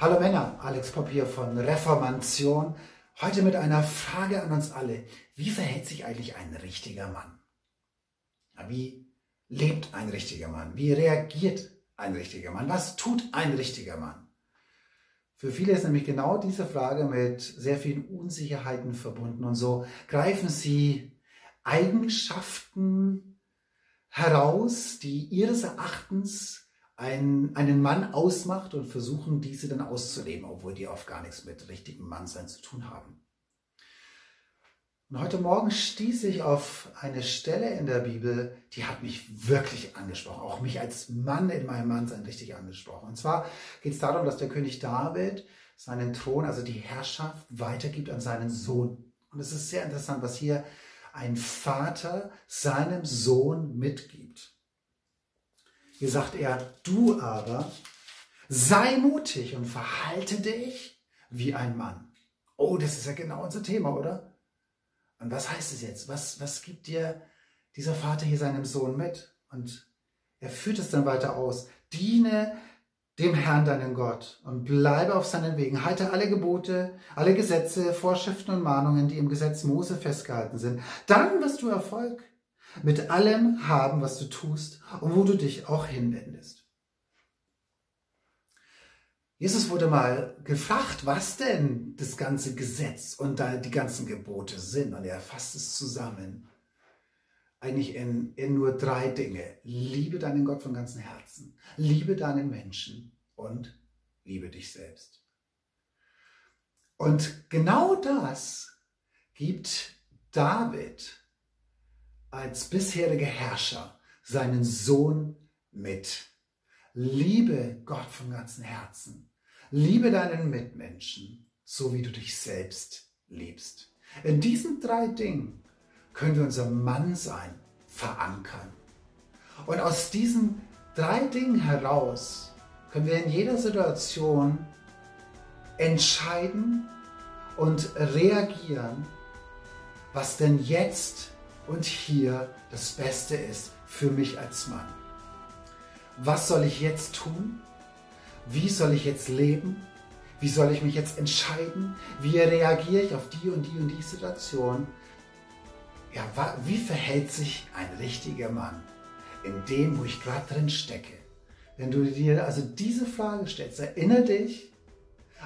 Hallo Männer, Alex Popp hier von Reformation. Heute mit einer Frage an uns alle. Wie verhält sich eigentlich ein richtiger Mann? Wie lebt ein richtiger Mann? Wie reagiert ein richtiger Mann? Was tut ein richtiger Mann? Für viele ist nämlich genau diese Frage mit sehr vielen Unsicherheiten verbunden und so greifen sie Eigenschaften heraus, die ihres Erachtens ein, einen Mann ausmacht und versuchen, diese dann auszuleben, obwohl die oft gar nichts mit richtigem Mannsein zu tun haben. Und heute Morgen stieß ich auf eine Stelle in der Bibel, die hat mich wirklich angesprochen, auch mich als Mann in meinem Mannsein richtig angesprochen. Und zwar geht es darum, dass der König David seinen Thron, also die Herrschaft, weitergibt an seinen Sohn. Und es ist sehr interessant, was hier ein Vater seinem Sohn mitgibt. Hier sagt er, du aber sei mutig und verhalte dich wie ein Mann. Oh, das ist ja genau unser Thema, oder? Und was heißt es jetzt? Was, was gibt dir dieser Vater hier seinem Sohn mit? Und er führt es dann weiter aus. Diene dem Herrn deinen Gott und bleibe auf seinen Wegen. Halte alle Gebote, alle Gesetze, Vorschriften und Mahnungen, die im Gesetz Mose festgehalten sind. Dann wirst du Erfolg mit allem haben, was du tust und wo du dich auch hinwendest. Jesus wurde mal gefragt, was denn das ganze Gesetz und die ganzen Gebote sind. Und er fasst es zusammen. Eigentlich in, in nur drei Dinge. Liebe deinen Gott von ganzem Herzen. Liebe deinen Menschen und liebe dich selbst. Und genau das gibt David als bisheriger Herrscher seinen Sohn mit. Liebe Gott von ganzem Herzen. Liebe deinen Mitmenschen, so wie du dich selbst liebst. In diesen drei Dingen können wir unser Mannsein verankern. Und aus diesen drei Dingen heraus können wir in jeder Situation entscheiden und reagieren, was denn jetzt und hier das Beste ist für mich als Mann. Was soll ich jetzt tun? Wie soll ich jetzt leben? Wie soll ich mich jetzt entscheiden? Wie reagiere ich auf die und die und die Situation? Ja, wie verhält sich ein richtiger Mann in dem, wo ich gerade drin stecke? Wenn du dir also diese Frage stellst, erinnere dich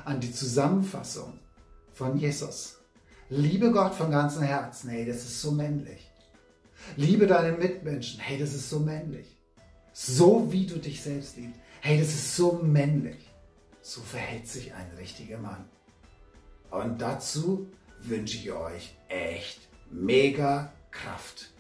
an die Zusammenfassung von Jesus. Liebe Gott von ganzem Herzen. Hey, das ist so männlich. Liebe deinen Mitmenschen. Hey, das ist so männlich. So wie du dich selbst liebst. Hey, das ist so männlich. So verhält sich ein richtiger Mann. Und dazu wünsche ich euch echt mega Kraft.